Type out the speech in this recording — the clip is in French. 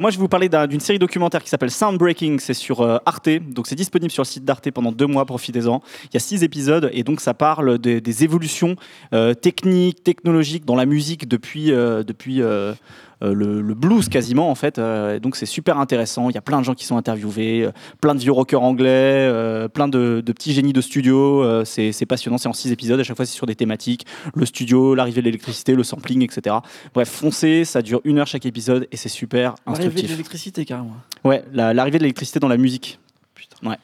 Moi, je vais vous parler d'un- d'une série documentaire qui s'appelle Soundbreaking. C'est sur euh, Arte. Donc, c'est disponible sur le site d'Arte pendant deux mois. Profitez-en. Il y a six épisodes et donc ça parle des, évolutions euh, techniques, technologiques dans la musique depuis, euh, depuis le, blues quasiment en fait. Donc, c'est super intéressant. Il y a plein de gens qui sont interviewés, plein de vieux rockers anglais, plein de, petits génies de studio. C'est passionnant. C'est en six épisodes. À chaque fois, c'est sur des thématiques le studio, l'arrivée de l'électricité, le sampling, etc. Bref, foncez. Ça dure une heure chaque épisode et c'est super L'arrivée de l'électricité, carrément. Ouais, la- l'arrivée de l'électricité dans la musique. Putain. Ouais.